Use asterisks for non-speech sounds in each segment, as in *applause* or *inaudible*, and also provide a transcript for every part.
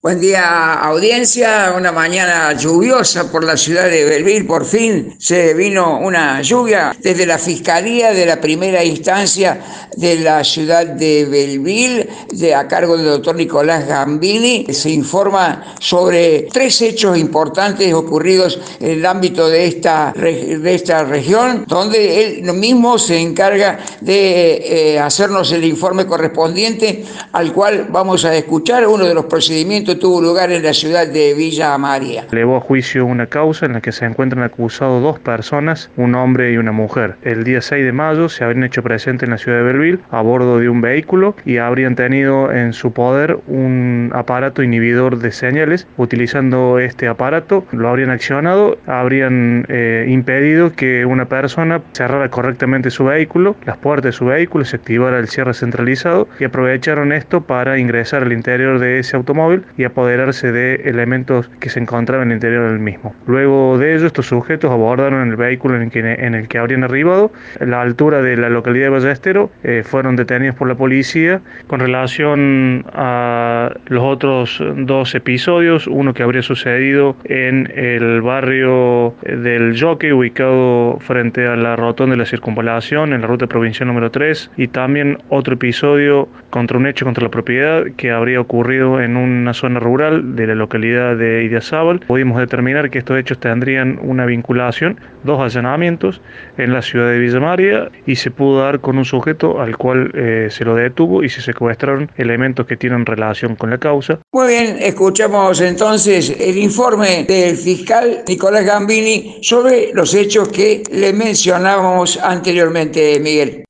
Buen día, audiencia. Una mañana lluviosa por la ciudad de Belville. Por fin se vino una lluvia desde la Fiscalía de la primera instancia de la ciudad de Belville, de, a cargo del doctor Nicolás Gambini. Se informa sobre tres hechos importantes ocurridos en el ámbito de esta, de esta región, donde él mismo se encarga de eh, hacernos el informe correspondiente, al cual vamos a escuchar uno de los procedimientos tuvo lugar en la ciudad de Villa María. Levó a juicio una causa en la que se encuentran acusados dos personas, un hombre y una mujer. El día 6 de mayo se habrían hecho presentes en la ciudad de Belleville a bordo de un vehículo y habrían tenido en su poder un aparato inhibidor de señales. Utilizando este aparato, lo habrían accionado, habrían eh, impedido que una persona cerrara correctamente su vehículo, las puertas de su vehículo, se activara el cierre centralizado y aprovecharon esto para ingresar al interior de ese automóvil y apoderarse de elementos que se encontraban en el interior del mismo. Luego de ello, estos sujetos abordaron el vehículo en el que, en el que habrían arribado. A la altura de la localidad de Ballestero eh, fueron detenidos por la policía con relación a los otros dos episodios, uno que habría sucedido en el barrio del Jockey, ubicado frente a la rotonda de la circunvalación en la ruta provincial número 3, y también otro episodio contra un hecho contra la propiedad que habría ocurrido en una zona rural de la localidad de Idiazábal, pudimos determinar que estos hechos tendrían una vinculación, dos allanamientos en la ciudad de Villa María y se pudo dar con un sujeto al cual eh, se lo detuvo y se secuestraron elementos que tienen relación con la causa. Muy bien, escuchamos entonces el informe del fiscal Nicolás Gambini sobre los hechos que le mencionábamos anteriormente, Miguel.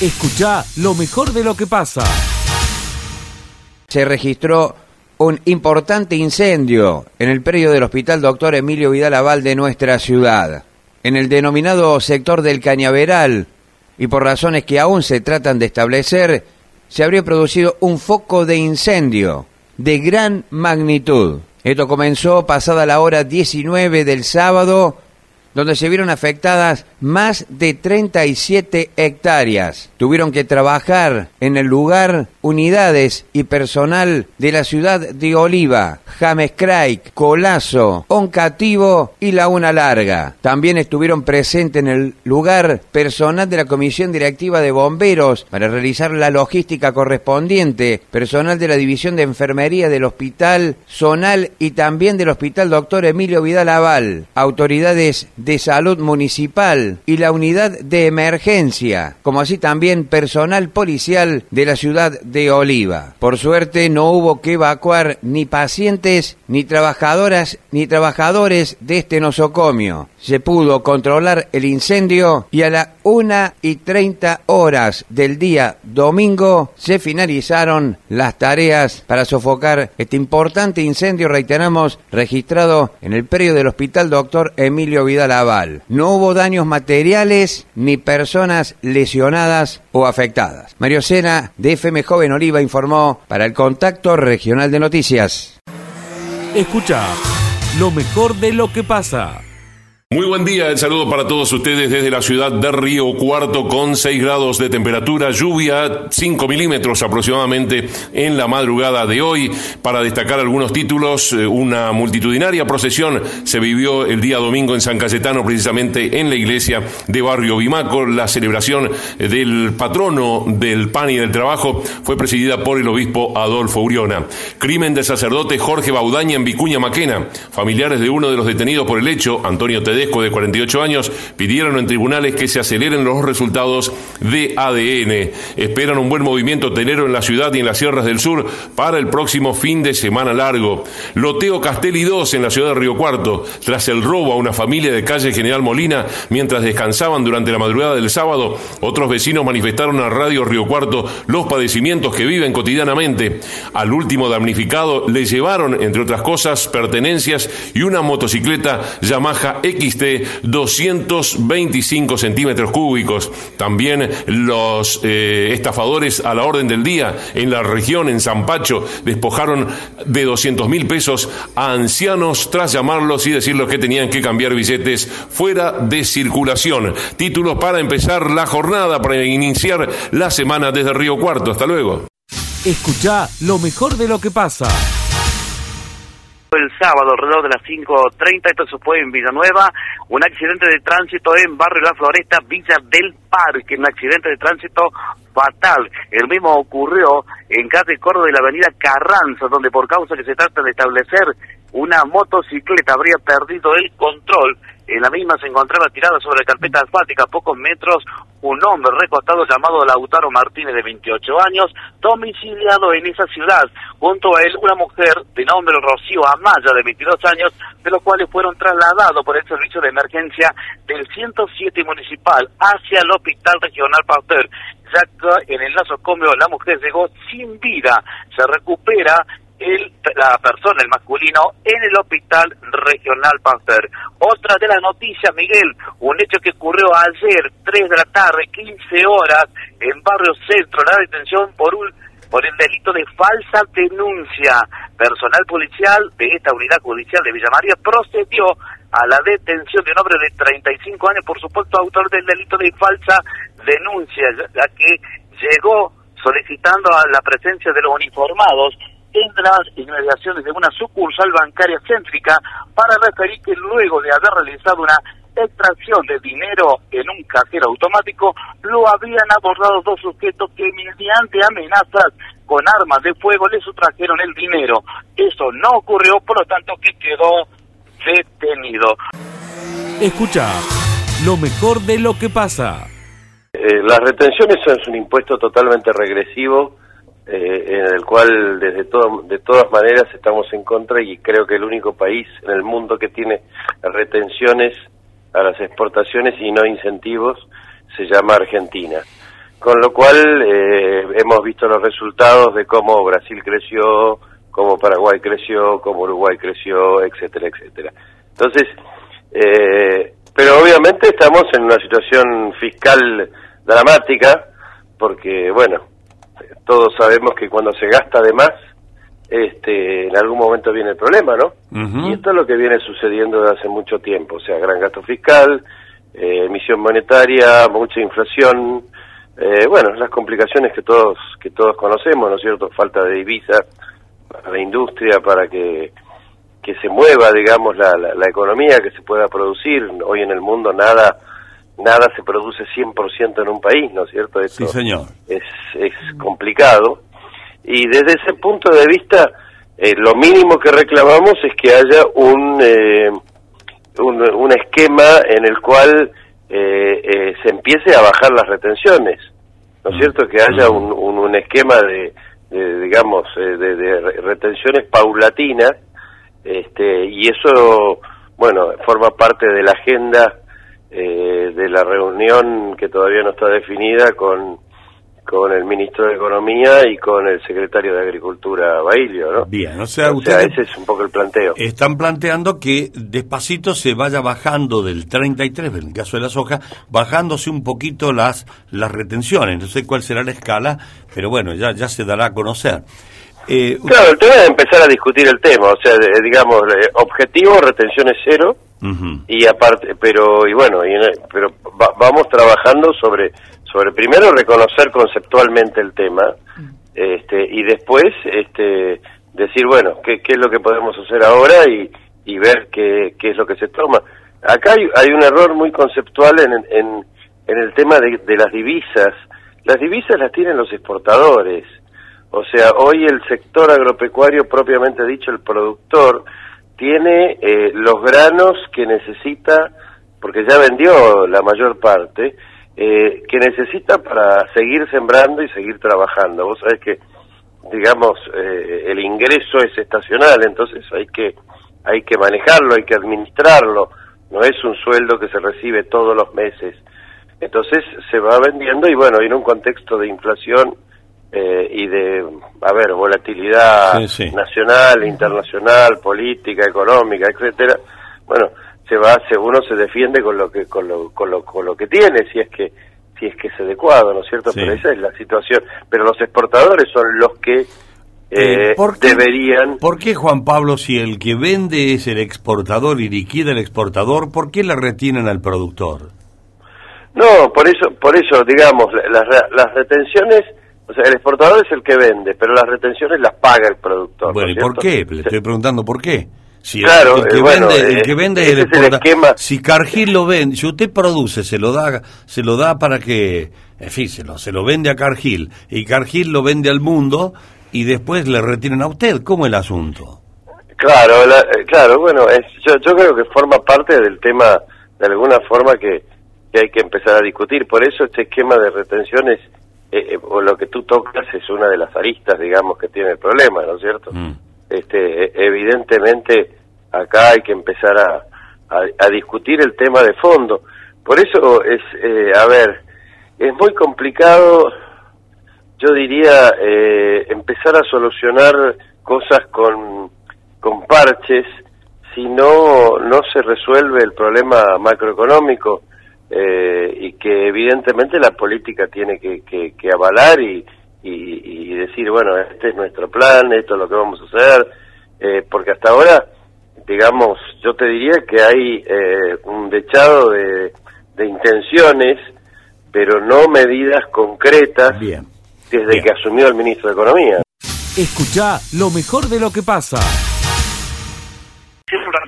Escucha lo mejor de lo que pasa. Se registró un importante incendio en el predio del Hospital Doctor Emilio Vidal Aval de nuestra ciudad, en el denominado sector del Cañaveral, y por razones que aún se tratan de establecer, se habría producido un foco de incendio de gran magnitud. Esto comenzó pasada la hora 19 del sábado, donde se vieron afectadas más de 37 hectáreas. Tuvieron que trabajar en el lugar unidades y personal de la ciudad de Oliva, James Craig, Colazo, Oncativo y La Una Larga. También estuvieron presentes en el lugar personal de la Comisión Directiva de Bomberos para realizar la logística correspondiente, personal de la División de Enfermería del Hospital Zonal y también del Hospital Doctor Emilio Vidal Aval, autoridades de salud municipal y la unidad de emergencia, como así también personal policial de la ciudad de Oliva. Por suerte no hubo que evacuar ni pacientes, ni trabajadoras, ni trabajadores de este nosocomio. Se pudo controlar el incendio y a la una y treinta horas del día domingo se finalizaron las tareas para sofocar este importante incendio, reiteramos, registrado en el predio del Hospital Doctor Emilio Vidal Aval. No hubo daños materiales ni personas lesionadas o afectadas. Mario Sena, de FM Joven Oliva, informó para el Contacto Regional de Noticias. Escucha lo mejor de lo que pasa. Muy buen día, el saludo para todos ustedes desde la ciudad de Río Cuarto con 6 grados de temperatura, lluvia 5 milímetros aproximadamente en la madrugada de hoy. Para destacar algunos títulos, eh, una multitudinaria procesión se vivió el día domingo en San Cayetano, precisamente en la iglesia de Barrio Bimaco. La celebración del patrono del pan y del trabajo fue presidida por el obispo Adolfo Uriona. Crimen del sacerdote Jorge Baudaña en Vicuña Maquena. Familiares de uno de los detenidos por el hecho, Antonio Tedesco, de 48 años, pidieron en tribunales que se aceleren los resultados de ADN. Esperan un buen movimiento hotelero en la ciudad y en las sierras del sur para el próximo fin de semana largo. Loteo Castelli 2 en la ciudad de Río Cuarto, tras el robo a una familia de calle General Molina mientras descansaban durante la madrugada del sábado, otros vecinos manifestaron a Radio Río Cuarto los padecimientos que viven cotidianamente. Al último damnificado le llevaron, entre otras cosas, pertenencias y una motocicleta Yamaha X 225 centímetros cúbicos. También los eh, estafadores a la orden del día en la región, en Zampacho, despojaron de 200 mil pesos a ancianos tras llamarlos y decirles que tenían que cambiar billetes fuera de circulación. Títulos para empezar la jornada, para iniciar la semana desde Río Cuarto. Hasta luego. Escucha lo mejor de lo que pasa. El sábado, alrededor de las 5.30, esto se fue en Villanueva, un accidente de tránsito en Barrio La Floresta, Villa del Parque, un accidente de tránsito fatal. El mismo ocurrió en calle Coro de la avenida Carranza, donde por causa que se trata de establecer una motocicleta habría perdido el control en la misma se encontraba tirada sobre carpeta asfáltica a pocos metros un hombre recostado llamado Lautaro Martínez de 28 años, domiciliado en esa ciudad. Junto a él una mujer de nombre Rocío Amaya de 22 años, de los cuales fueron trasladados por el servicio de emergencia del 107 municipal hacia el hospital regional Pasteur ya que en el nosocomio la mujer llegó sin vida. Se recupera el, la persona, el masculino, en el hospital regional Pasteur. Otra de las noticias, Miguel, un hecho que ocurrió ayer, 3 de la tarde, 15 horas, en Barrio Centro, la detención por un por el delito de falsa denuncia. Personal policial de esta unidad judicial de Villa María procedió a la detención de un hombre de 35 años, por supuesto autor del delito de falsa denuncia, ya que llegó solicitando a la presencia de los uniformados en las inmediaciones de una sucursal bancaria céntrica para referir que luego de haber realizado una extracción de dinero en un cajero automático, lo habían abordado dos sujetos que mediante amenazas con armas de fuego le sustrajeron el dinero. Eso no ocurrió, por lo tanto que quedó detenido. Escucha lo mejor de lo que pasa. Eh, las retenciones son un impuesto totalmente regresivo eh, en el cual desde todo, de todas maneras estamos en contra y creo que el único país en el mundo que tiene retenciones a las exportaciones y no incentivos se llama Argentina. Con lo cual eh, hemos visto los resultados de cómo Brasil creció, cómo Paraguay creció, cómo Uruguay creció, etcétera, etcétera. Entonces, eh, pero obviamente estamos en una situación fiscal dramática, porque, bueno, todos sabemos que cuando se gasta de más, este, en algún momento viene el problema, ¿no? Y esto es lo que viene sucediendo desde hace mucho tiempo, o sea, gran gasto fiscal, eh, emisión monetaria, mucha inflación, eh, bueno, las complicaciones que todos que todos conocemos, ¿no es cierto? Falta de divisa para la industria, para que que se mueva, digamos, la, la economía, que se pueda producir. Hoy en el mundo nada nada se produce 100% en un país, ¿no es cierto? sí, señor. Es, es complicado. Y desde ese punto de vista, eh, lo mínimo que reclamamos es que haya un, eh, un, esquema en el cual eh, se empiece a bajar las retenciones, ¿no es mm. cierto? Que haya mm. un, un, esquema de, digamos, de, de, retenciones paulatinas, este, y eso, bueno, forma parte de la agenda eh, de la reunión que todavía no está definida con, con el ministro de Economía y con el secretario de Agricultura, Bailio, ¿no? Bien, o sea, ese es un poco el planteo. Están planteando que despacito se vaya bajando del 33, en el caso de la soja, bajándose un poquito las, las retenciones. No sé cuál será la escala, pero bueno, ya, ya se dará a conocer. Eh, claro, el tema es empezar a discutir el tema, o sea, digamos, objetivo, retenciones cero, y aparte pero y bueno y, pero vamos trabajando sobre sobre primero reconocer conceptualmente el tema este y después este decir bueno qué, qué es lo que podemos hacer ahora y, y ver qué, qué es lo que se toma. Acá hay, hay un error muy conceptual en, en, en el tema de, de las divisas. Las divisas las tienen los exportadores o sea hoy el sector agropecuario propiamente dicho el productor tiene eh, los granos que necesita, porque ya vendió la mayor parte, eh, que necesita para seguir sembrando y seguir trabajando. Vos sabés que, digamos, eh, el ingreso es estacional, entonces hay que, hay que manejarlo, hay que administrarlo, no es un sueldo que se recibe todos los meses. Entonces se va vendiendo y bueno, en un contexto de inflación eh, y de, a ver, volatilidad nacional, internacional, política, económica, etcétera, bueno, se va, uno se defiende con lo que, con lo, con lo, con lo que tiene, si es que, si es que es adecuado, ¿no es cierto? Pero esa es la situación. Pero los exportadores son los que eh, eh deberían. ¿Por qué, Juan Pablo, si el que vende es el exportador y liquida el exportador, por qué le retienen al productor? No, por eso, por eso, digamos, las, las retenciones O sea, el exportador es el que vende, pero las retenciones las paga el productor. Bueno, ¿y por qué? Le estoy preguntando por qué. Si claro, el, que eh, bueno, vende, el eh, que vende ese el es el esquema. Si Cargill lo vende, si usted produce, se lo da, se lo da para que, en fin, se lo, se lo vende a Cargill y Cargill lo vende al mundo y después le retienen a usted. ¿Cómo el asunto? Claro, la- eh, claro, bueno, es, yo, yo creo que forma parte del tema, de alguna forma, que, que hay que empezar a discutir. Por eso este esquema de retenciones, eh, eh, o lo que tú tocas, es una de las aristas, digamos, que tiene el problema, ¿no es cierto? Mm. Este, eh, evidentemente, acá hay que empezar a, a, a discutir el tema de fondo. Por eso es, eh, a ver, es muy complicado, yo diría, eh, empezar a solucionar cosas con, con parches si no, no se resuelve el problema macroeconómico eh, y que evidentemente la política tiene que, que, que avalar y, y, y decir, bueno, este es nuestro plan, esto es lo que vamos a hacer, eh, porque hasta ahora, digamos, yo te diría que hay eh, un dechado de, de intenciones, pero no medidas concretas Bien. desde Bien. que asumió el ministro de Economía. Escucha lo mejor de lo que pasa.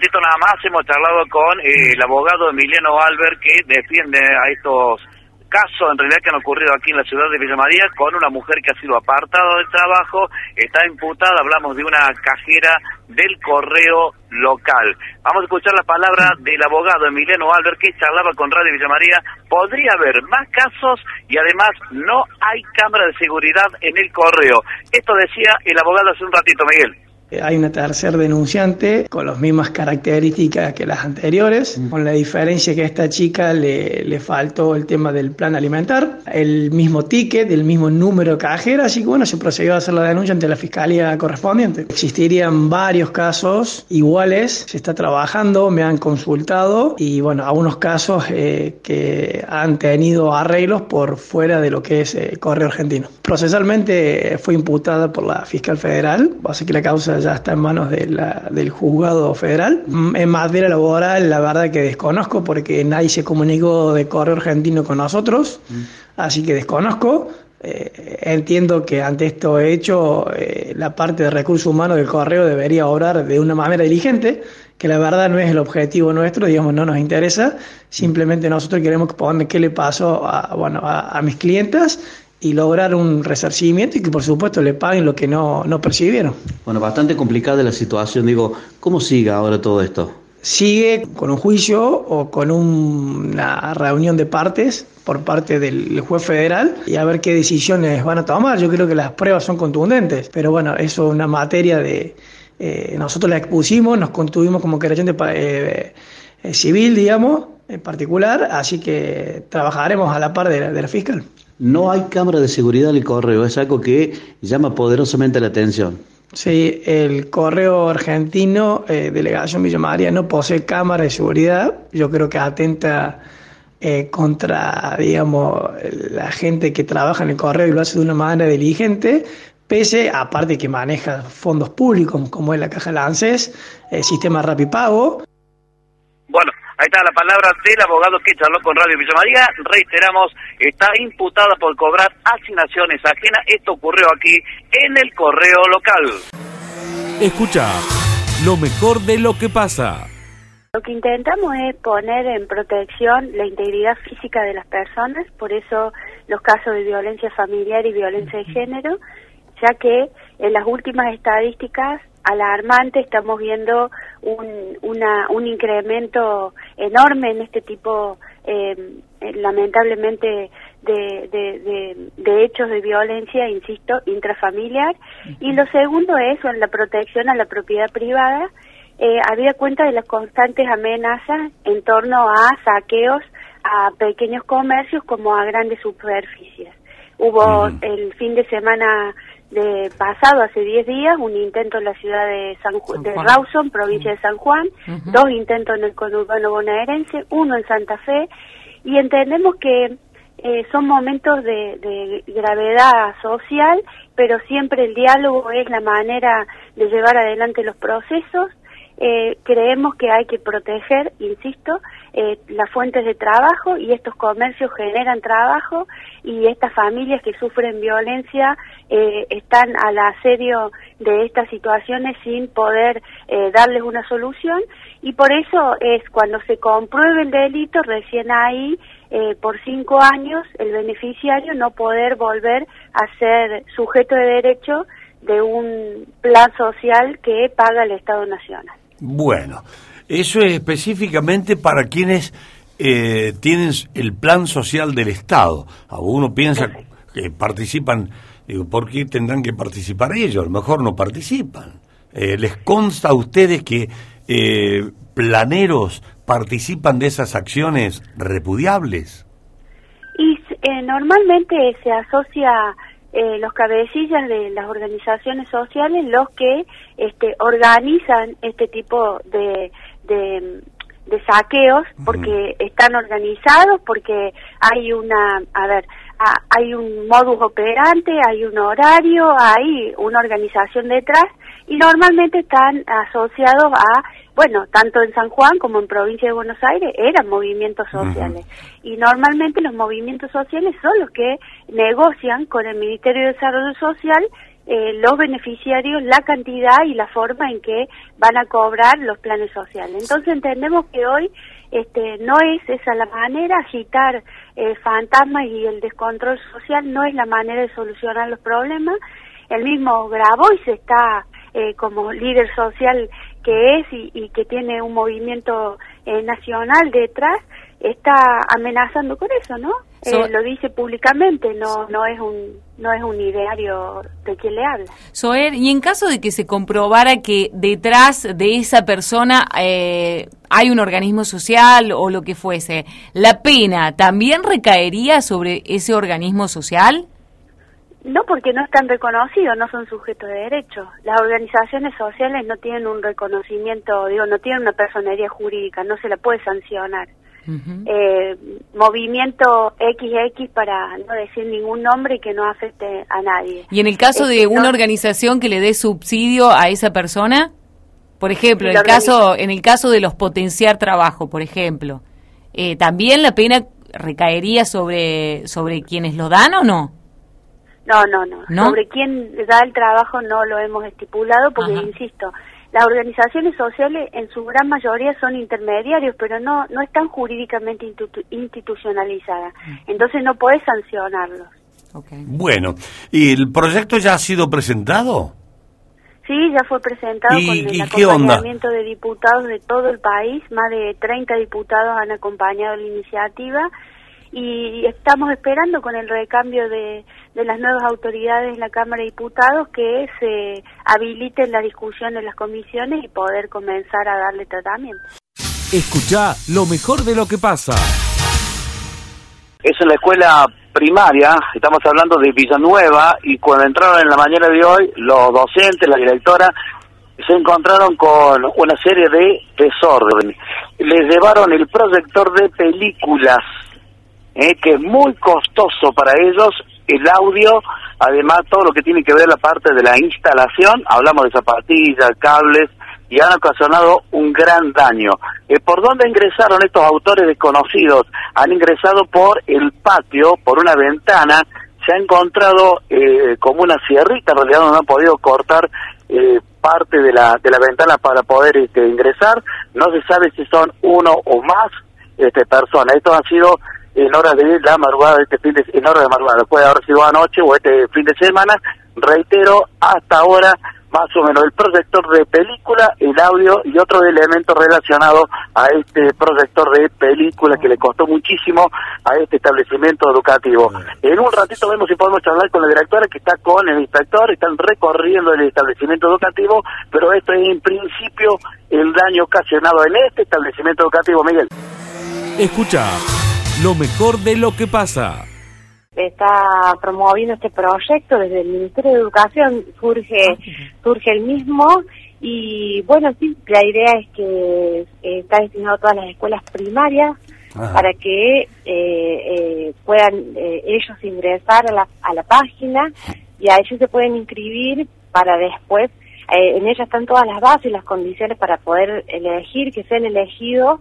Ratito nada más hemos charlado con eh, el abogado Emiliano Albert que defiende a estos casos en realidad que han ocurrido aquí en la ciudad de Villa María con una mujer que ha sido apartada del trabajo, está imputada, hablamos de una cajera del correo local. Vamos a escuchar la palabra del abogado Emiliano Albert que charlaba con Radio Villa María. Podría haber más casos y además no hay cámara de seguridad en el correo. Esto decía el abogado hace un ratito, Miguel. Hay una tercer denunciante con las mismas características que las anteriores, con la diferencia que a esta chica le, le faltó el tema del plan alimentar, el mismo ticket, el mismo número de cajera, así que bueno, se procedió a hacer la denuncia ante la fiscalía correspondiente. Existirían varios casos iguales, se está trabajando, me han consultado y bueno, algunos casos eh, que han tenido arreglos por fuera de lo que es eh, Correo Argentino. Procesalmente eh, fue imputada por la fiscal federal, así que la causa ya está en manos de la- del juzgado federal. Mm, En materia laboral, la verdad que desconozco porque nadie se comunicó de Correo Argentino con nosotros, así que desconozco. Eh, entiendo que ante esto hecho, eh, la parte de recursos humanos del correo debería obrar de una manera diligente, que la verdad no es el objetivo nuestro, digamos, no nos interesa. Simplemente nosotros queremos poner qué le pasó a, bueno, a, a mis clientas y lograr un resarcimiento y que por supuesto le paguen lo que no, no percibieron. Bueno, bastante complicada la situación. Digo, ¿cómo sigue ahora todo esto? sigue con un juicio o con un- una reunión de partes por parte del juez federal y a ver qué decisiones van a tomar. Yo creo que las pruebas son contundentes, pero bueno, eso es una materia de... eh, nosotros la expusimos, nos contuvimos como querellante eh, eh, civil, digamos, en particular, así que trabajaremos a la par de la, de la fiscal. No hay cámara de seguridad en el correo, es algo que llama poderosamente la atención. Sí, el correo argentino, eh, delegación Villa María, no posee cámara de seguridad. Yo creo que atenta eh, contra, digamos, la gente que trabaja en el correo y lo hace de una manera diligente, pese, aparte que maneja fondos públicos, como es la caja de la ANSES, el sistema Rapipago. Está la palabra del abogado que charló con Radio Villa María. Reiteramos, está imputada por cobrar asignaciones ajenas. Esto ocurrió aquí en el correo local. Escucha lo mejor de lo que pasa. Lo que intentamos es poner en protección la integridad física de las personas, por eso los casos de violencia familiar y violencia de género, ya que en las últimas estadísticas alarmantes estamos viendo un, una, un incremento enorme en este tipo, eh, eh, lamentablemente, de, de, de, de hechos de violencia, insisto, intrafamiliar. Y lo segundo es en la protección a la propiedad privada, eh, había cuenta de las constantes amenazas en torno a saqueos a pequeños comercios como a grandes superficies. Hubo el fin de semana de pasado, hace 10 días, un intento en la ciudad de, San Ju- San de. Rawson, provincia de San Juan, dos intentos en el conurbano bonaerense, uno en Santa Fe, y entendemos que eh, son momentos de, de gravedad social, pero siempre el diálogo es la manera de llevar adelante los procesos. Eh, creemos que hay que proteger, insisto, eh, las fuentes de trabajo y estos comercios generan trabajo y estas familias que sufren violencia eh, están al asedio de estas situaciones sin poder eh, darles una solución y por eso es cuando se compruebe el delito recién ahí eh, por cinco años el beneficiario no poder volver a ser sujeto de derecho de un plan social que paga el Estado Nacional. Bueno, eso es específicamente para quienes eh, tienen el plan social del Estado. Uno piensa que participan, digo, ¿por qué tendrán que participar ellos? A lo mejor no participan. Eh, ¿Les consta a ustedes que eh, planeros participan de esas acciones repudiables? Y normalmente se asocia eh, los cabecillas de las organizaciones sociales los que este, organizan este tipo de, de, saqueos porque están organizados, porque hay una, a ver, hay un modus operante, hay un horario, hay una organización detrás y normalmente están asociados a bueno, tanto en San Juan como en provincia de Buenos Aires eran movimientos sociales. Y normalmente los movimientos sociales son los que negocian con el Ministerio de Desarrollo Social eh, los beneficiarios, la cantidad y la forma en que van a cobrar los planes sociales. Entonces entendemos que hoy este, no es esa la manera, agitar eh, fantasmas y el descontrol social no es la manera de solucionar los problemas. El mismo Grabois está eh, como líder social que es y, que tiene un movimiento eh, nacional detrás, está amenazando con eso, ¿no? Eh, lo dice públicamente, no no es un no es un ideario de quien le habla. Soer, y en caso de que se comprobara que detrás de esa persona eh, hay un organismo social o lo que fuese, ¿la pena también recaería sobre ese organismo social? No, porque no están reconocidos, no son sujetos de derecho. Las organizaciones sociales no tienen un reconocimiento, digo, no tienen una personería jurídica, no se la puede sancionar. eh, movimiento XX para no decir ningún nombre y que no afecte a nadie. ¿Y en el caso de una organización que le dé subsidio a esa persona? Por ejemplo, en el caso en el caso de los potenciar trabajo, por ejemplo, eh, ¿también la pena recaería sobre sobre quienes lo dan o no? No, no, no, Sobre quién da el trabajo no lo hemos estipulado porque, insisto, las organizaciones sociales en su gran mayoría son intermediarios, pero no, no están jurídicamente institucionalizadas. Mm. Entonces no puedes sancionarlos. Bueno, ¿y el proyecto ya ha sido presentado? Sí, ya fue presentado con el acompañamiento de diputados de todo el país. Más de 30 diputados han acompañado la iniciativa y estamos esperando con el recambio de, de las nuevas autoridades en la Cámara de Diputados que se habiliten la discusión en las comisiones y poder comenzar a darle tratamiento. Escucha lo mejor de lo que pasa. Es en la escuela primaria, estamos hablando de Villanueva, y cuando entraron en la mañana de hoy, los docentes, la directora, se encontraron con una serie de desórdenes. Les llevaron el proyector de películas, eh, que es muy costoso para ellos, el audio, además todo lo que tiene que ver la parte de la instalación, hablamos de zapatillas, cables, y han ocasionado un gran daño. Eh, ¿Por dónde ingresaron estos autores desconocidos? Han ingresado por el patio, por una ventana, se ha encontrado eh, como una sierrita, en realidad no han podido cortar eh, parte de la, de la ventana para poder este, ingresar, no se sabe si son uno o más este, personas. Estos han sido en horas de la madrugada de este fin de en horas de madrugada puede haber sido anoche o este fin de semana reitero hasta ahora más o menos el proyector de película el audio y otros elementos relacionados a este proyector de película que le costó muchísimo a este establecimiento educativo. En un ratito vemos si podemos charlar con la directora que está con el inspector están recorriendo el establecimiento educativo pero esto es en principio el daño ocasionado en este establecimiento educativo Miguel. Escucha lo mejor de lo que pasa. Está promoviendo este proyecto desde el Ministerio de Educación, surge, surge el mismo. Y bueno, sí, la idea es que eh, está destinado a todas las escuelas primarias para que eh, eh, puedan ellos ingresar a la, a la página y a ellos se pueden inscribir para después, en ella están todas las bases, las condiciones para poder elegir, que sean elegidos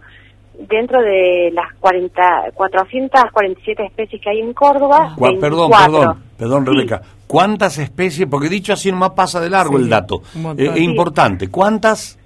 dentro de las 40, 447 especies que hay en Córdoba. Cua- perdón, 24. perdón, perdón, Rebeca. ¿Cuántas especies? Porque dicho así nomás pasa de largo Sí, el dato. Eh, es Sí. importante. ¿Cuántas?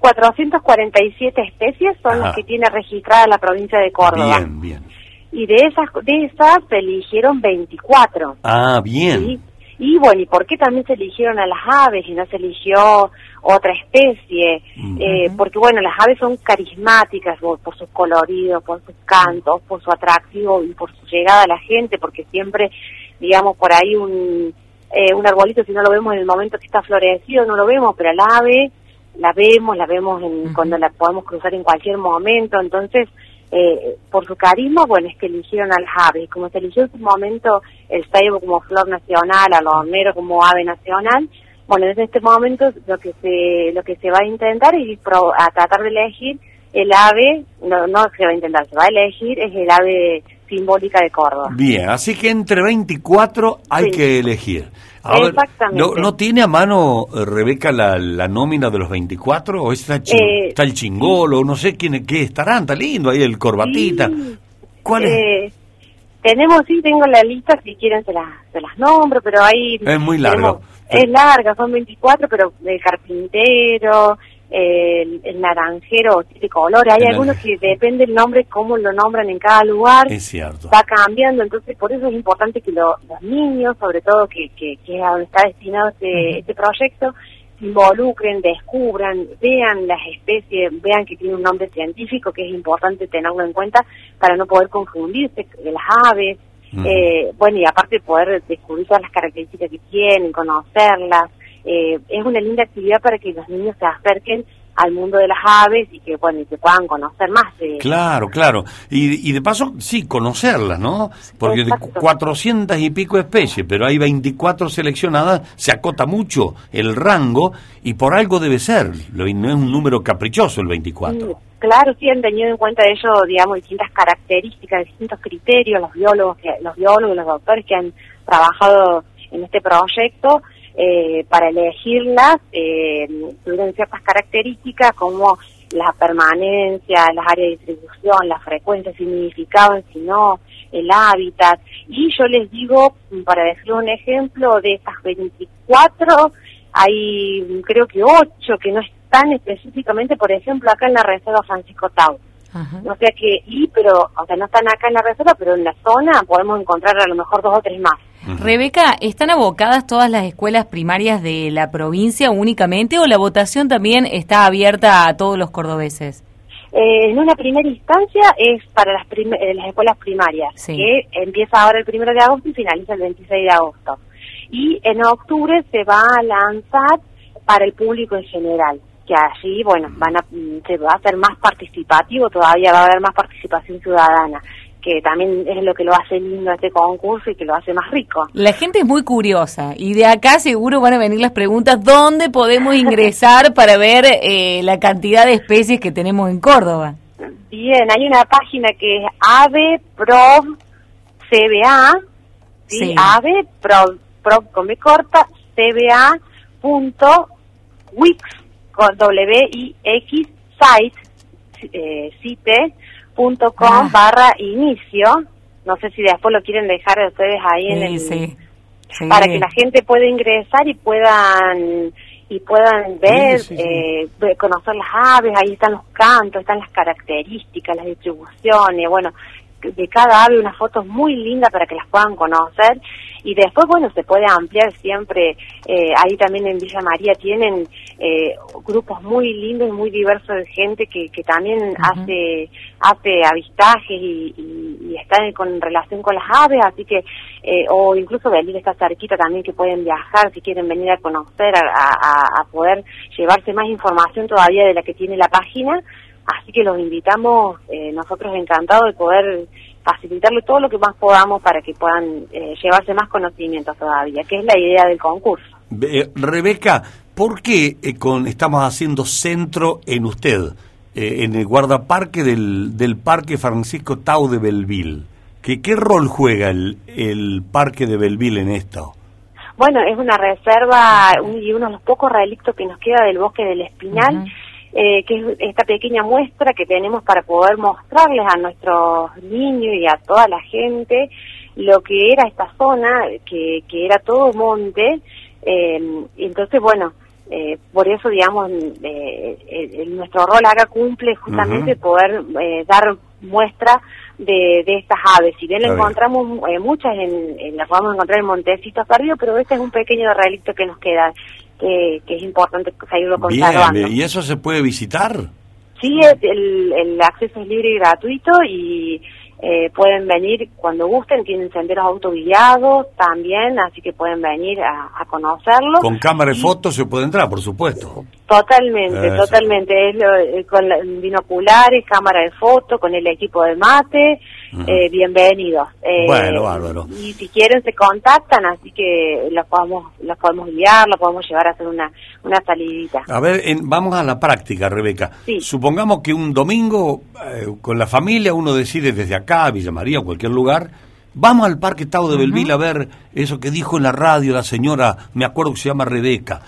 447 especies son Ajá. las que tiene registrada la provincia de Córdoba. Bien, bien. Y de esas, de esas se eligieron 24. Ah, bien. Y bueno, ¿y por qué también se eligieron a las aves y no se eligió otra especie? Eh, porque bueno, las aves son carismáticas por, por sus coloridos, por sus cantos, por su atractivo y por su llegada a la gente, porque siempre, digamos, por ahí un, eh, un arbolito, si no lo vemos en el momento que está florecido, no lo vemos, pero al ave la vemos, la vemos en, cuando la podemos cruzar en cualquier momento, entonces eh, por su carisma, bueno, es que eligieron a las aves. Como se eligió en su momento el ceibo como flor nacional, al hornero como ave nacional, bueno, en este momento lo que se lo que se va a intentar es pro- a tratar de elegir el ave, no, no se va a intentar, se va a elegir es el ave simbólica de Córdoba. Bien, así que entre 24 hay Sí. que elegir. Ahora, Exactamente. ¿no, ¿No tiene a mano, eh, Rebeca, la, la nómina de los 24? ¿O está, chi- Eh, está el chingolo? No sé quién, qué estarán, está lindo ahí el corbatita. ¿Cuál es? Eh, tenemos, sí, tengo la lista, si quieren se las, se las nombro, pero ahí... Es muy largo. tenemos- Es larga, son 24, pero el carpintero, el, el naranjero, tiene colores. Hay El algunos que depende el nombre, cómo lo nombran en cada lugar. Es cierto. Va cambiando, entonces por eso es importante que lo- los niños, sobre todo que, que, que es a donde está destinado este, este proyecto, se involucren, descubran, vean las especies, vean que tiene un nombre científico, que es importante tenerlo en cuenta para no poder confundirse de las aves. Eh, bueno, y aparte poder descubrir todas las características que tienen, conocerlas. Eh, es una linda actividad para que los niños se acerquen al mundo de las aves y que, bueno, y que puedan conocer más de Claro, claro. Y, y de paso, sí, conocerlas, ¿no? Porque de Exacto. 400 y pico especies, pero hay 24 seleccionadas, se acota mucho el rango y por algo debe ser. Lo- No es un número caprichoso el 24. Mm, Claro, sí han tenido en cuenta ellos, digamos, distintas características, distintos criterios, los biólogos, que, los biólogos, los doctores que han trabajado en este proyecto eh, para elegirlas, eh, tuvieron ciertas características como la permanencia, las áreas de distribución, la frecuencia, significado, si no, el hábitat. Y yo les digo, para decir un ejemplo, de estas 24, hay creo que 8 que no están específicamente, por ejemplo, acá en la Reserva Francisco Tau. O sea que, y, pero, o sea, no están acá en la reserva, pero en la zona podemos encontrar a lo mejor dos o tres más. Rebeca, ¿están abocadas todas las escuelas primarias de la provincia únicamente o la votación también está abierta a todos los cordobeses? Eh, en una primera instancia es para las, prim- eh, las escuelas primarias, Sí. que empieza ahora el primero de agosto y finaliza el 26 de agosto. Y en octubre se va a lanzar para el público en general, que allí, bueno, van a, mm, se va a hacer más participativo, todavía va a haber más participación ciudadana, que también es lo que lo hace lindo este concurso y que lo hace más rico. La gente es muy curiosa y de acá seguro van a venir las preguntas, ¿dónde podemos ingresar *laughs* para ver eh, la cantidad de especies que tenemos en Córdoba? Bien, hay una página que es AVEPROV CBA, ¿sí? Sí. AVE, con B corta, CBA punto Wix, con W-I-X, site, eh, site, punto com Ah. barra inicio. No sé si después lo quieren dejar ustedes ahí en el, sí. Sí. para que la gente pueda ingresar y puedan y puedan ver, eh, conocer las aves, ahí están los cantos, están las características, las distribuciones, bueno, de cada ave unas fotos muy lindas para que las puedan conocer. Y después, bueno, se puede ampliar siempre, eh, ahí también en Villa María tienen eh, grupos muy lindos y muy diversos de gente que, que también hace hace avistajes y, y, y está en- con relación con las aves, así que, eh, o incluso Belén está cerquita también que pueden viajar si quieren venir a conocer, a, a- a poder llevarse más información todavía de la que tiene la página, así que los invitamos, eh, nosotros encantados de poder facilitarle todo lo que más podamos para que puedan eh, llevarse más conocimientos todavía, que es la idea del concurso. Eh, Rebeca, ¿por qué eh, con, estamos haciendo centro en usted, eh, en el guardaparque del, del Parque Francisco Tau de Belville? ¿Qué, qué rol juega el, el Parque de Belville en esto? Bueno, es una reserva un- y uno de los pocos relictos que nos queda del bosque del Espinal. Eh, que es esta pequeña muestra que tenemos para poder mostrarles a nuestros niños y a toda la gente lo que era esta zona, que, que era todo monte. Eh, entonces, bueno, eh, por eso, digamos, eh, nuestro rol acá cumple justamente poder eh, dar muestra de, de, estas aves. Si bien encontramos muchas, en, las podemos encontrar en Montecitos Perdidos, pero este es un pequeño relicto que nos queda, que, es importante seguirlo conservando. ¿Y eso se puede visitar? Sí, el, el acceso es libre y gratuito y eh, pueden venir cuando gusten, tienen senderos autoguiados también, así que pueden venir a, conocerlo. Con cámara de fotos se puede entrar, por supuesto. Totalmente, totalmente. Es eh, con binoculares, cámara de foto, con el equipo de mate. Eh, bienvenidos. bueno, bárbaro. Y si quieren se contactan, así que los podemos, los podemos guiar, los podemos llevar a hacer una, una salidita. A ver, vamos a la práctica, Rebeca. Supongamos que un domingo con la familia uno decide desde acá Villa María o cualquier lugar, vamos al Parque Estado de Belville a ver eso que dijo en la radio la señora, me acuerdo que se llama Rebeca.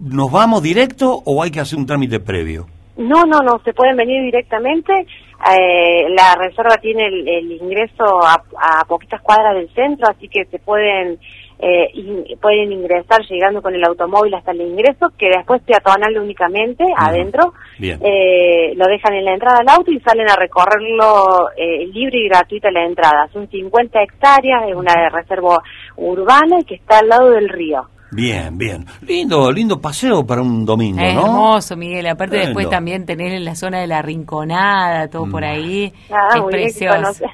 ¿Nos vamos directo o hay que hacer un trámite previo? No, no, no, se pueden venir directamente. Eh, la reserva tiene el, ingreso a, a, poquitas cuadras del centro, así que se pueden eh, pueden ingresar llegando con el automóvil hasta el ingreso, que después peatonal únicamente adentro, eh, lo dejan en la entrada del auto y salen a recorrerlo eh, libre y gratuita la entrada. Son 50 hectáreas, es una reserva urbana y que está al lado del río. Bien, bien. Lindo, lindo paseo para un domingo, ¿no? Hermoso, Miguel. Aparte después también tener en la zona de la Rinconada, todo por mm. ahí. Ah, es precioso.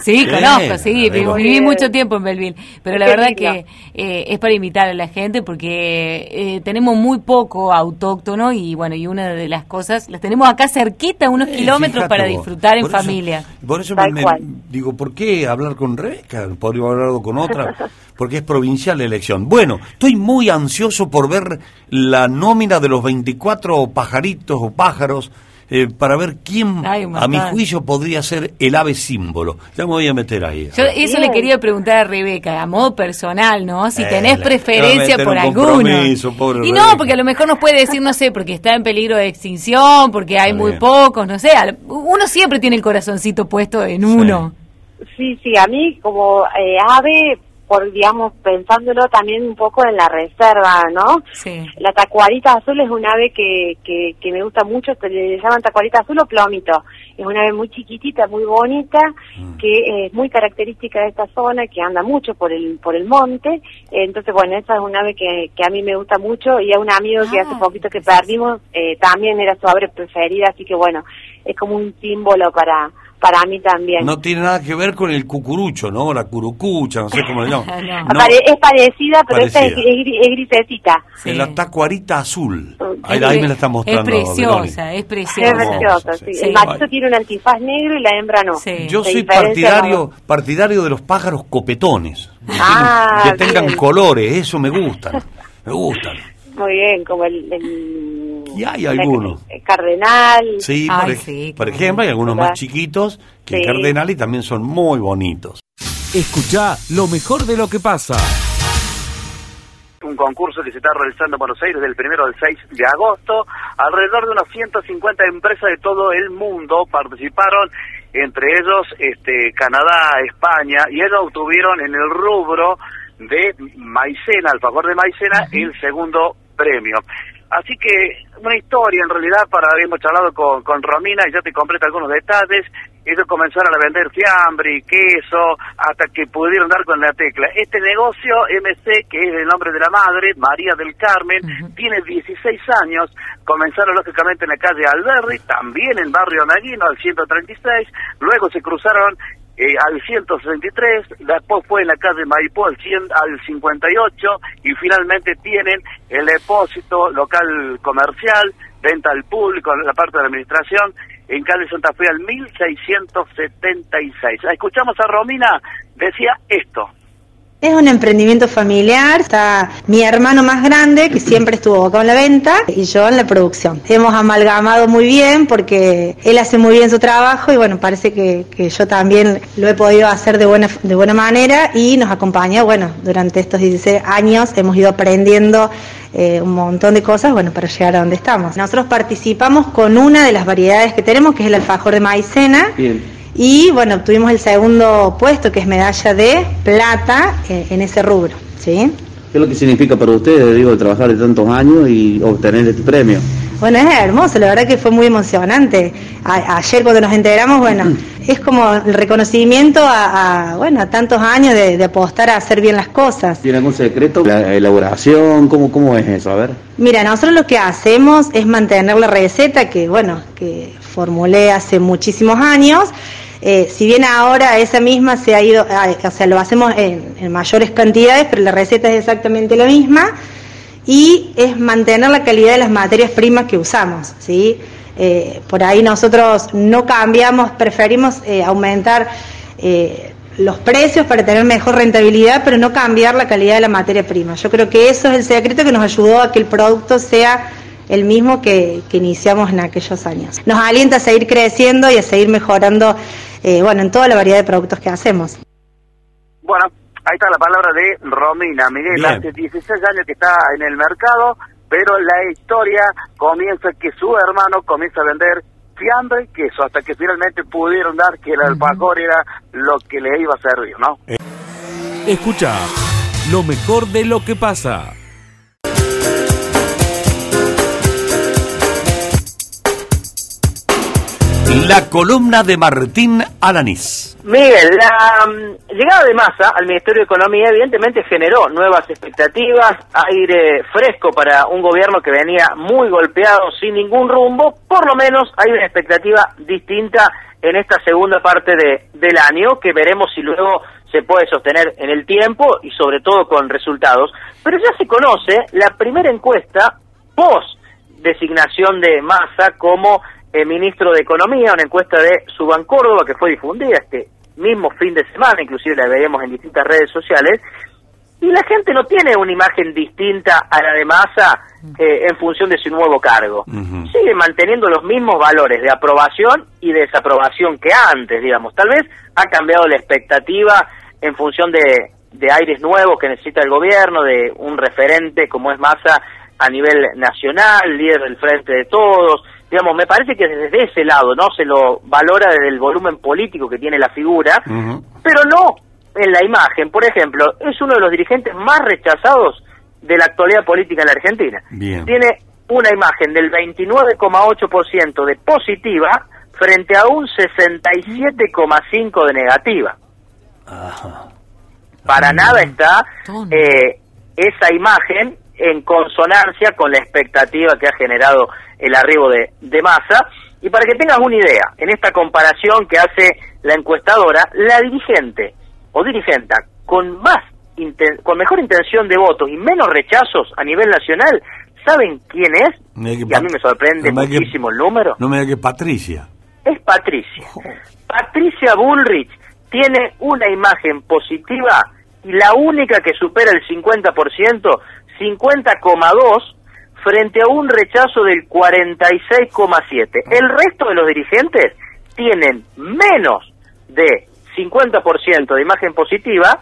Sí, conozco, sí, viví, mucho tiempo en Belville, pero la verdad que eh, es para invitar a la gente porque eh, tenemos muy poco autóctono y bueno, y una de las cosas, las tenemos acá cerquita, unos kilómetros para disfrutar en familia. por eso me, digo, ¿por qué hablar con Rebeca? Podría haber hablado con otra, porque es provincial la elección. Bueno, estoy muy ansioso por ver la nómina de los 24 pajaritos o pájaros eh, para ver quién, a mi juicio, podría ser el ave símbolo. Ya me voy a meter ahí. Yo eso le quería preguntar a Rebeca, a modo personal, ¿no? Si tenés preferencia por alguno. Y no, porque a lo mejor nos puede decir, no sé, porque está en peligro de extinción, porque hay muy pocos, no sé. Uno siempre tiene el corazoncito puesto en uno. Sí, sí, a mí como eh, ave por, digamos, pensándolo también un poco en la reserva, ¿no? Sí. La tacuarita azul es un ave que, que, que me gusta mucho, se le llaman tacuarita azul o plomito. Es una ave muy chiquitita, muy bonita, mm. que es muy característica de esta zona, que anda mucho por el por el monte. Entonces, bueno, esa es un ave que, que a mí me gusta mucho y a un amigo que hace ah, poquito que perdimos eh, también era su ave preferida, así que bueno, es como un símbolo para para mí también. No tiene nada que ver con el cucurucho, ¿no? La curucucha, no sé cómo le llaman. *laughs* Es parecida, pero esta es, grisecita. Sí. La tacuarita azul. Ahí, me la está mostrando. Es preciosa, es preciosa. Es preciosa, sí. El macho tiene un antifaz negro y la hembra no. Yo soy partidario, partidario de los pájaros copetones. Ah, que tengan colores, eso me gustan. Me gustan. Muy bien, como el y hay algunos. Cardenal. Sí, por, ejemplo, hay algunos más chiquitos que el Cardenal y también son muy bonitos. Escucha lo mejor de lo que pasa. Un concurso que se está realizando en Buenos Aires del primero al 6 de agosto. Alrededor de unas 150 empresas de todo el mundo participaron, entre ellos este, Canadá, España, y ellos obtuvieron en el rubro de maicena, al favor de maicena, el segundo premio. Así que una historia en realidad para hemos charlado con, con Romina y ya te completa algunos detalles. Ellos comenzaron a vender fiambre y queso hasta que pudieron dar con la tecla. Este negocio, MC, que es el nombre de la madre, María del Carmen, tiene 16 años. Comenzaron lógicamente en la calle Alberri, también en barrio Naguino, al 136. Luego se cruzaron eh, al 163, después fue en la calle Maipú al, 100, al 58 y finalmente tienen el depósito local comercial, venta al público, la parte de la administración, en calle Santa Fe al 1676. Escuchamos a Romina, decía esto. Es un emprendimiento familiar, está mi hermano más grande que siempre estuvo acá en la venta y yo en la producción. Hemos amalgamado muy bien porque él hace muy bien su trabajo y bueno, parece que, yo también lo he podido hacer de buena, de buena manera y nos acompaña, bueno, durante estos 16 años hemos ido aprendiendo eh, un montón de cosas, bueno, para llegar a donde estamos. Nosotros participamos con una de las variedades que tenemos, que es el alfajor de maicena. Y bueno, obtuvimos el segundo puesto, que es medalla de plata eh, en ese rubro, ¿sí? ¿Qué es lo que significa para ustedes, digo, trabajar de tantos años y obtener este premio? Bueno, es hermoso, la verdad que fue muy emocionante. ayer cuando nos enteramos, bueno, es como el reconocimiento a, bueno, a tantos años de, apostar a hacer bien las cosas. ¿Tiene algún secreto? ¿La elaboración? ¿Cómo, ¿Cómo es eso? A ver. Mira, nosotros lo que hacemos es mantener la receta que, bueno, que formulé hace muchísimos años eh, si bien ahora esa misma se ha ido, o sea, lo hacemos en, mayores cantidades, pero la receta es exactamente la misma y es mantener la calidad de las materias primas que usamos, ¿sí? Eh, por ahí nosotros no cambiamos, preferimos eh, aumentar los precios para tener mejor rentabilidad, pero no cambiar la calidad de la materia prima. Yo creo que eso es el secreto que nos ayudó a que el producto sea el mismo que iniciamos en aquellos años. Nos alienta a seguir creciendo y a seguir mejorando eh, bueno, en toda la variedad de productos que hacemos. Bueno, ahí está la palabra de Romina. Miguel, hace 16 años que está en el mercado, pero la historia comienza que su hermano comienza a vender fiambre y queso, hasta que finalmente pudieron dar que el alfajor era lo que le iba a servir, ¿no? Escucha lo mejor de lo que pasa. La columna de Martín Alanís. Miguel, la mm, llegada de Massa al Ministerio de Economía evidentemente generó nuevas expectativas, aire fresco para un gobierno que venía muy golpeado, sin ningún rumbo, por lo menos hay una expectativa distinta en esta segunda parte de, del año, que veremos si luego se puede sostener en el tiempo y sobre todo con resultados. Pero ya se conoce la primera encuesta post designación de Massa como el ministro de Economía, una encuesta de Suban Córdoba que fue difundida este mismo fin de semana, inclusive la veíamos en distintas redes sociales, y la gente no tiene una imagen distinta a la de Massa eh, en función de su nuevo cargo. Sigue manteniendo los mismos valores de aprobación y desaprobación que antes, digamos. Tal vez ha cambiado la expectativa en función de, de aires nuevos que necesita el gobierno, de un referente como es Massa a nivel nacional, líder del frente de todos, digamos, me parece que desde ese lado, ¿no? Se lo valora desde el volumen político que tiene la figura, pero no en la imagen. Por ejemplo, es uno de los dirigentes más rechazados de la actualidad política en la Argentina. Tiene una imagen del 29,8% de positiva frente a un 67,5% de negativa. Para nada está eh, esa imagen en consonancia con la expectativa que ha generado el arribo de, de masa. Y para que tengas una idea, en esta comparación que hace la encuestadora, la dirigente o dirigenta con más con mejor intención de votos y menos rechazos a nivel nacional, ¿saben quién es? y a mí me sorprende muchísimo el número. No me diga que Patricia. Es Patricia. Patricia Bullrich tiene una imagen positiva y la única que supera el 50%, 50,2 frente a un rechazo del 46,7. El resto de los dirigentes tienen menos de 50% de imagen positiva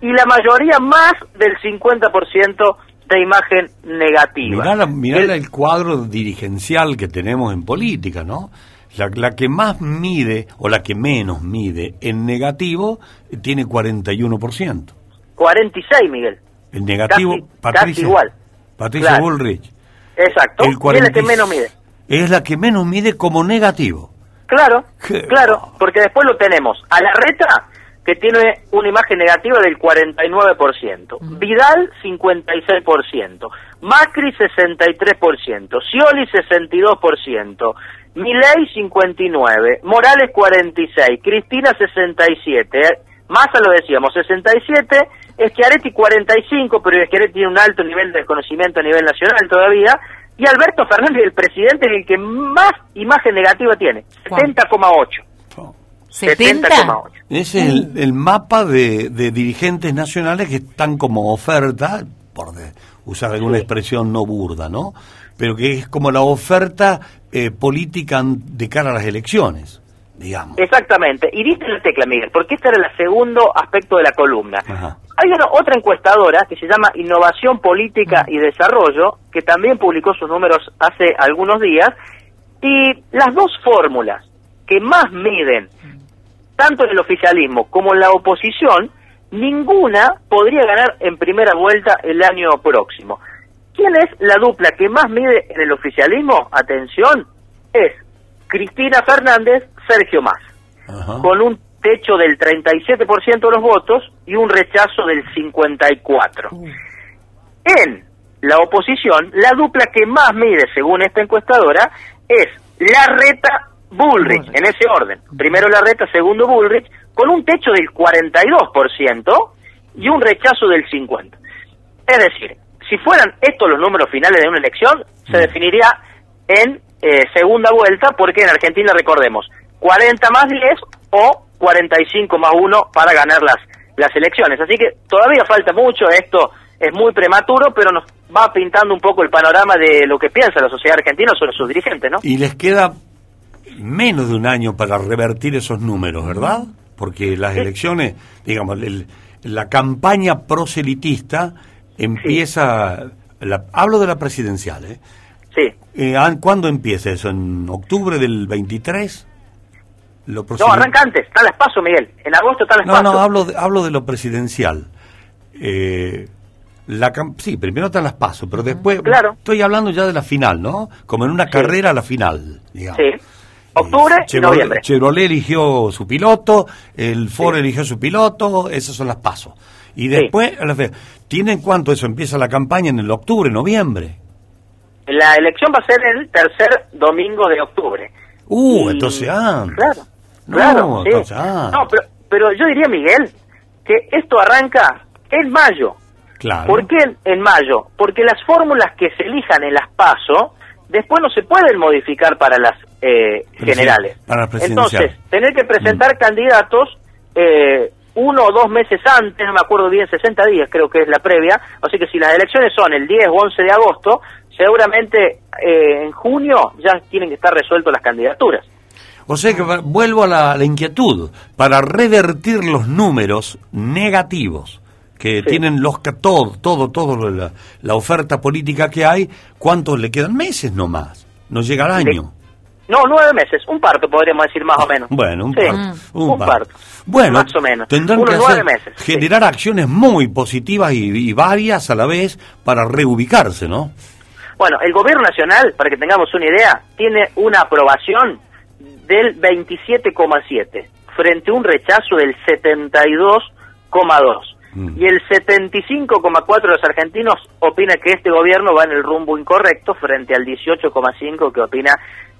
y la mayoría más del 50% de imagen negativa. Mirá, el, cuadro dirigencial que tenemos en política, ¿no? La, la, que más mide o la que menos mide en negativo tiene 41%. 46, Miguel. El negativo, Patricia, igual. Patricia Bullrich. Exacto. es la que menos mide. Es la que menos mide como negativo. Claro, *laughs* claro, porque después lo tenemos a la reta que tiene una imagen negativa del 49%, Vidal 56%, Macri 63%, Scioli 62%, Milei 59, Morales 46, Cristina 67, Massa lo decíamos 67, Schiaretti 45, pero Schiaretti tiene un alto nivel de desconocimiento a nivel nacional todavía, y Alberto Fernández, el presidente, es el que más imagen negativa tiene, 70,8. 70,8. Ese es el, mapa de, dirigentes nacionales que están como oferta, por usar alguna expresión no burda, ¿no? Pero que es como la oferta eh, política de cara a las elecciones. Digamos. Exactamente. Y diste la tecla, Miguel, porque este era el segundo aspecto de la columna. Hay una, otra encuestadora que se llama Innovación Política y Desarrollo, que también publicó sus números hace algunos días, y las dos fórmulas que más miden, tanto en el oficialismo como en la oposición, ninguna podría ganar en primera vuelta el año próximo. ¿Quién es la dupla que más mide en el oficialismo? Atención, es Cristina Fernández, Sergio Más, con un techo del 37% de los votos y un rechazo del 54%. En la oposición, la dupla que más mide, según esta encuestadora, es Larreta Bullrich, en ese orden. Primero Larreta, segundo Bullrich, con un techo del 42% y un rechazo del 50%. Es decir, si fueran estos los números finales de una elección, se definiría en eh, segunda vuelta, porque en Argentina, recordemos, 40 más 10 o 45 más 1 para ganar las, las elecciones. Así que todavía falta mucho, esto es muy prematuro, pero nos va pintando un poco el panorama de lo que piensa la sociedad argentina sobre sus dirigentes, ¿no? Y les queda menos de un año para revertir esos números, ¿verdad? Porque las elecciones, digamos, el- la campaña proselitista empieza, la- hablo de la presidencial, ¿eh? Sí. Eh, ¿an- ¿Cuándo empieza eso? ¿En octubre del 23? Lo No, arranca antes, está las paso, Miguel. En agosto está las No, paso. no, hablo de, hablo de lo presidencial. Eh, la sí, primero están las pasos, pero después Claro. estoy hablando ya de la final, ¿no? Como en una carrera a la final, digamos. Sí. Octubre y Chevrolet, noviembre. Chevrolet eligió su piloto, el Ford eligió su piloto, esas son las pasos. Y después, a la fe- ¿tienen cuánto eso? Empieza la campaña en el octubre, noviembre. La elección va a ser el tercer domingo de octubre. Uh, entonces, ah. Claro, No, claro, sí. entonces, ah. No, pero, pero yo diría, Miguel, que esto arranca en mayo. Claro. ¿Por qué en, mayo? Porque las fórmulas que se elijan en las PASO después no se pueden modificar para las eh, generales. para. Entonces, tener que presentar Mm. candidatos eh, uno o dos meses antes, no me acuerdo bien, 60 días creo que es la previa, así que si las elecciones son el 10 o 11 de agosto, seguramente eh, en junio ya tienen que estar resueltas las candidaturas. O sea que vuelvo a la, la inquietud. Para revertir los números negativos que tienen los todo, todo, todo lo- la, la oferta política que hay, ¿cuántos le quedan? Meses nomás. No llega al año. No, nueve meses, un parto podríamos decir más o menos. Bueno, un Sí, parto. Un, un parto. parto. Bueno, Más o menos. tendrán Unos que nueve hacer- meses, sí. generar acciones muy positivas y, y varias a la vez para reubicarse, ¿no? Bueno, el gobierno nacional, para que tengamos una idea, tiene una aprobación del 27,7 frente a un rechazo del 72,2. Y el 75,4 de los argentinos opina que este gobierno va en el rumbo incorrecto frente al 18,5 que opina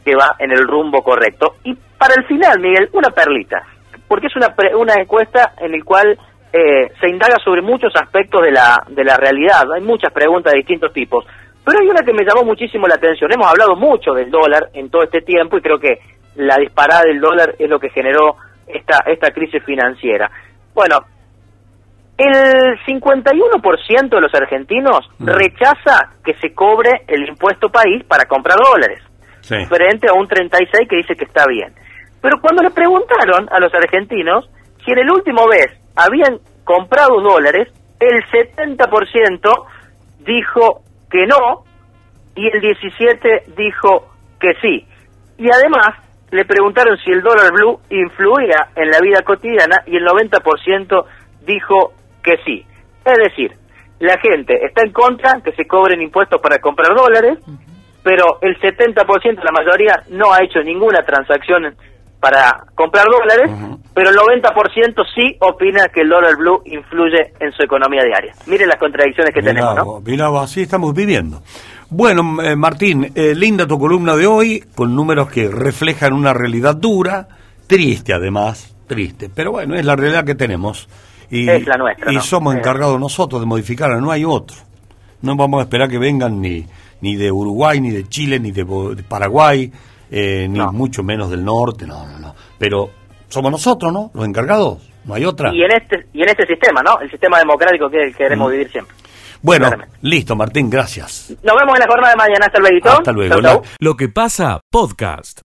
que va en el rumbo correcto. Y para el final, Miguel, una perlita, porque es una, pre- una encuesta en la cual eh, se indaga sobre muchos aspectos de la, de la realidad. Hay muchas preguntas de distintos tipos. Pero hay una que me llamó muchísimo la atención. Hemos hablado mucho del dólar en todo este tiempo y creo que la disparada del dólar es lo que generó esta, esta crisis financiera. Bueno, el 51% de los argentinos rechaza que se cobre el impuesto país para comprar dólares, frente a un 36% que dice que está bien. Pero cuando le preguntaron a los argentinos si en el último vez habían comprado dólares, el 70% dijo que no y el 17% dijo que sí. Y además le preguntaron si el dólar blue influía en la vida cotidiana y el 90% dijo que sí. Es decir, la gente está en contra que se cobren impuestos para comprar dólares, pero el 70%, la mayoría, no ha hecho ninguna transacción para comprar dólares, pero el 90% sí opina que el dólar blue influye en su economía diaria. Miren las contradicciones que Mirá tenemos, ¿no? vos, mirá vos, así estamos viviendo. Bueno, eh, Martín, eh, linda tu columna de hoy, con números que reflejan una realidad dura, triste además, triste, pero bueno, es la realidad que tenemos. Y, Es la nuestra, Y ¿no? somos encargados nosotros de modificarla, no hay otro. No vamos a esperar que vengan ni, ni de Uruguay, ni de Chile, ni de, de Paraguay, eh, ni mucho menos del norte, no, no, no. Pero somos nosotros, ¿no? Los encargados, no hay otra. Y en este y en este sistema, ¿no? El sistema democrático que queremos Mm. vivir siempre. Bueno, listo, Martín, gracias. Nos vemos en la jornada de mañana. Hasta luego. Hasta luego. Chau, chau. Lo que pasa, podcast.